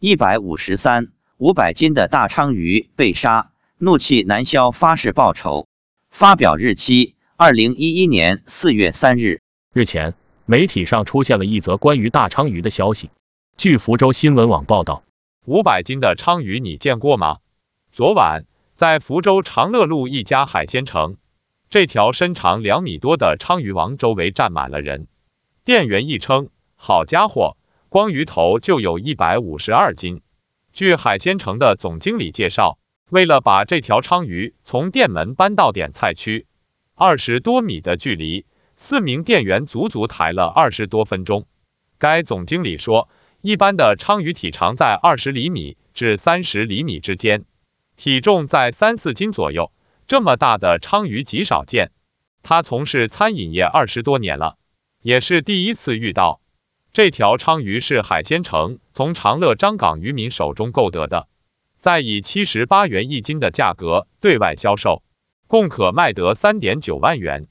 一百五十三，五百斤的大鲳鱼被杀，怒气难消，发誓报仇。发表日期：二零一一年四月三日。日前，媒体上出现了一则关于大鲳鱼的消息。据福州新闻网报道，五百斤的鲳鱼你见过吗？昨晚，在福州长乐路一家海鲜城，这条身长两米多的鲳鱼王周围站满了人。店员一称，好家伙！光鱼头就有一百五十二斤。据海鲜城的总经理介绍，为了把这条鲳鱼从店门搬到点菜区，二十多米的距离，四名店员足足抬了二十多分钟。该总经理说，一般的鲳鱼体长在二十厘米至三十厘米之间，体重在三四斤左右，这么大的鲳鱼极少见。他从事餐饮业二十多年了，也是第一次遇到。这条鲳鱼是海鲜城从长乐张港渔民手中购得的，再以七十八元一斤的价格对外销售，共可卖得三点九万元。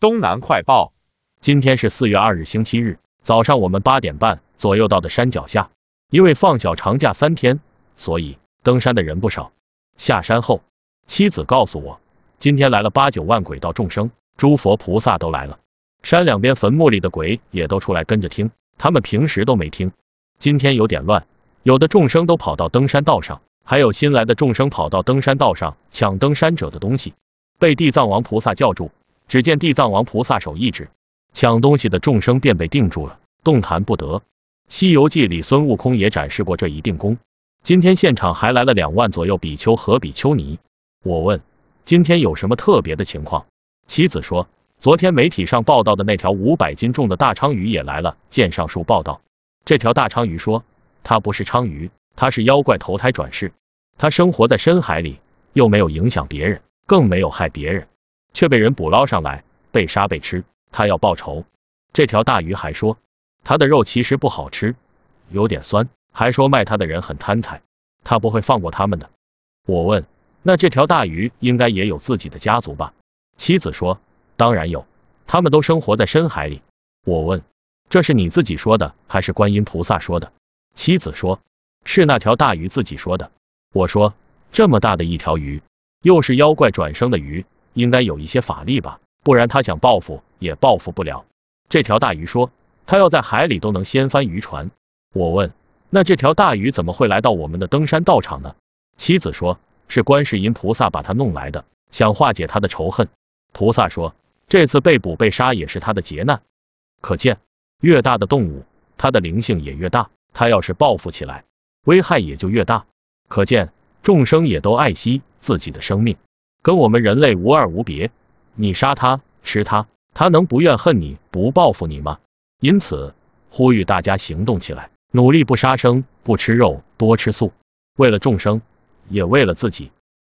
东南快报，今天是四月二日星期日早上，我们八点半左右到的山脚下，因为放小长假三天，所以登山的人不少。下山后，妻子告诉我，今天来了八九万鬼道众生，诸佛菩萨都来了，山两边坟墓里的鬼也都出来跟着听。他们平时都没听，今天有点乱，有的众生都跑到登山道上，还有新来的众生跑到登山道上抢登山者的东西，被地藏王菩萨叫住。只见地藏王菩萨手一指，抢东西的众生便被定住了，动弹不得。西游记里孙悟空也展示过这一定功。今天现场还来了两万左右比丘和比丘尼。我问，今天有什么特别的情况？妻子说。昨天媒体上报道的那条五百斤重的大鲳鱼也来了。见上述报道，这条大鲳鱼说，它不是鲳鱼，它是妖怪投胎转世，它生活在深海里，又没有影响别人，更没有害别人，却被人捕捞上来，被杀被吃，它要报仇。这条大鱼还说，它的肉其实不好吃，有点酸，还说卖它的人很贪财，它不会放过他们的。我问，那这条大鱼应该也有自己的家族吧？妻子说。当然有，他们都生活在深海里。我问，这是你自己说的，还是观音菩萨说的？妻子说，是那条大鱼自己说的。我说，这么大的一条鱼，又是妖怪转生的鱼，应该有一些法力吧，不然他想报复也报复不了。这条大鱼说，他要在海里都能掀翻渔船。我问，那这条大鱼怎么会来到我们的登山道场呢？妻子说，是观世音菩萨把他弄来的，想化解他的仇恨。菩萨说。这次被捕被杀也是他的劫难，可见越大的动物，它的灵性也越大，它要是报复起来，危害也就越大。可见众生也都爱惜自己的生命，跟我们人类无二无别。你杀它吃它，它能不怨恨你不报复你吗？因此呼吁大家行动起来，努力不杀生不吃肉，多吃素，为了众生，也为了自己。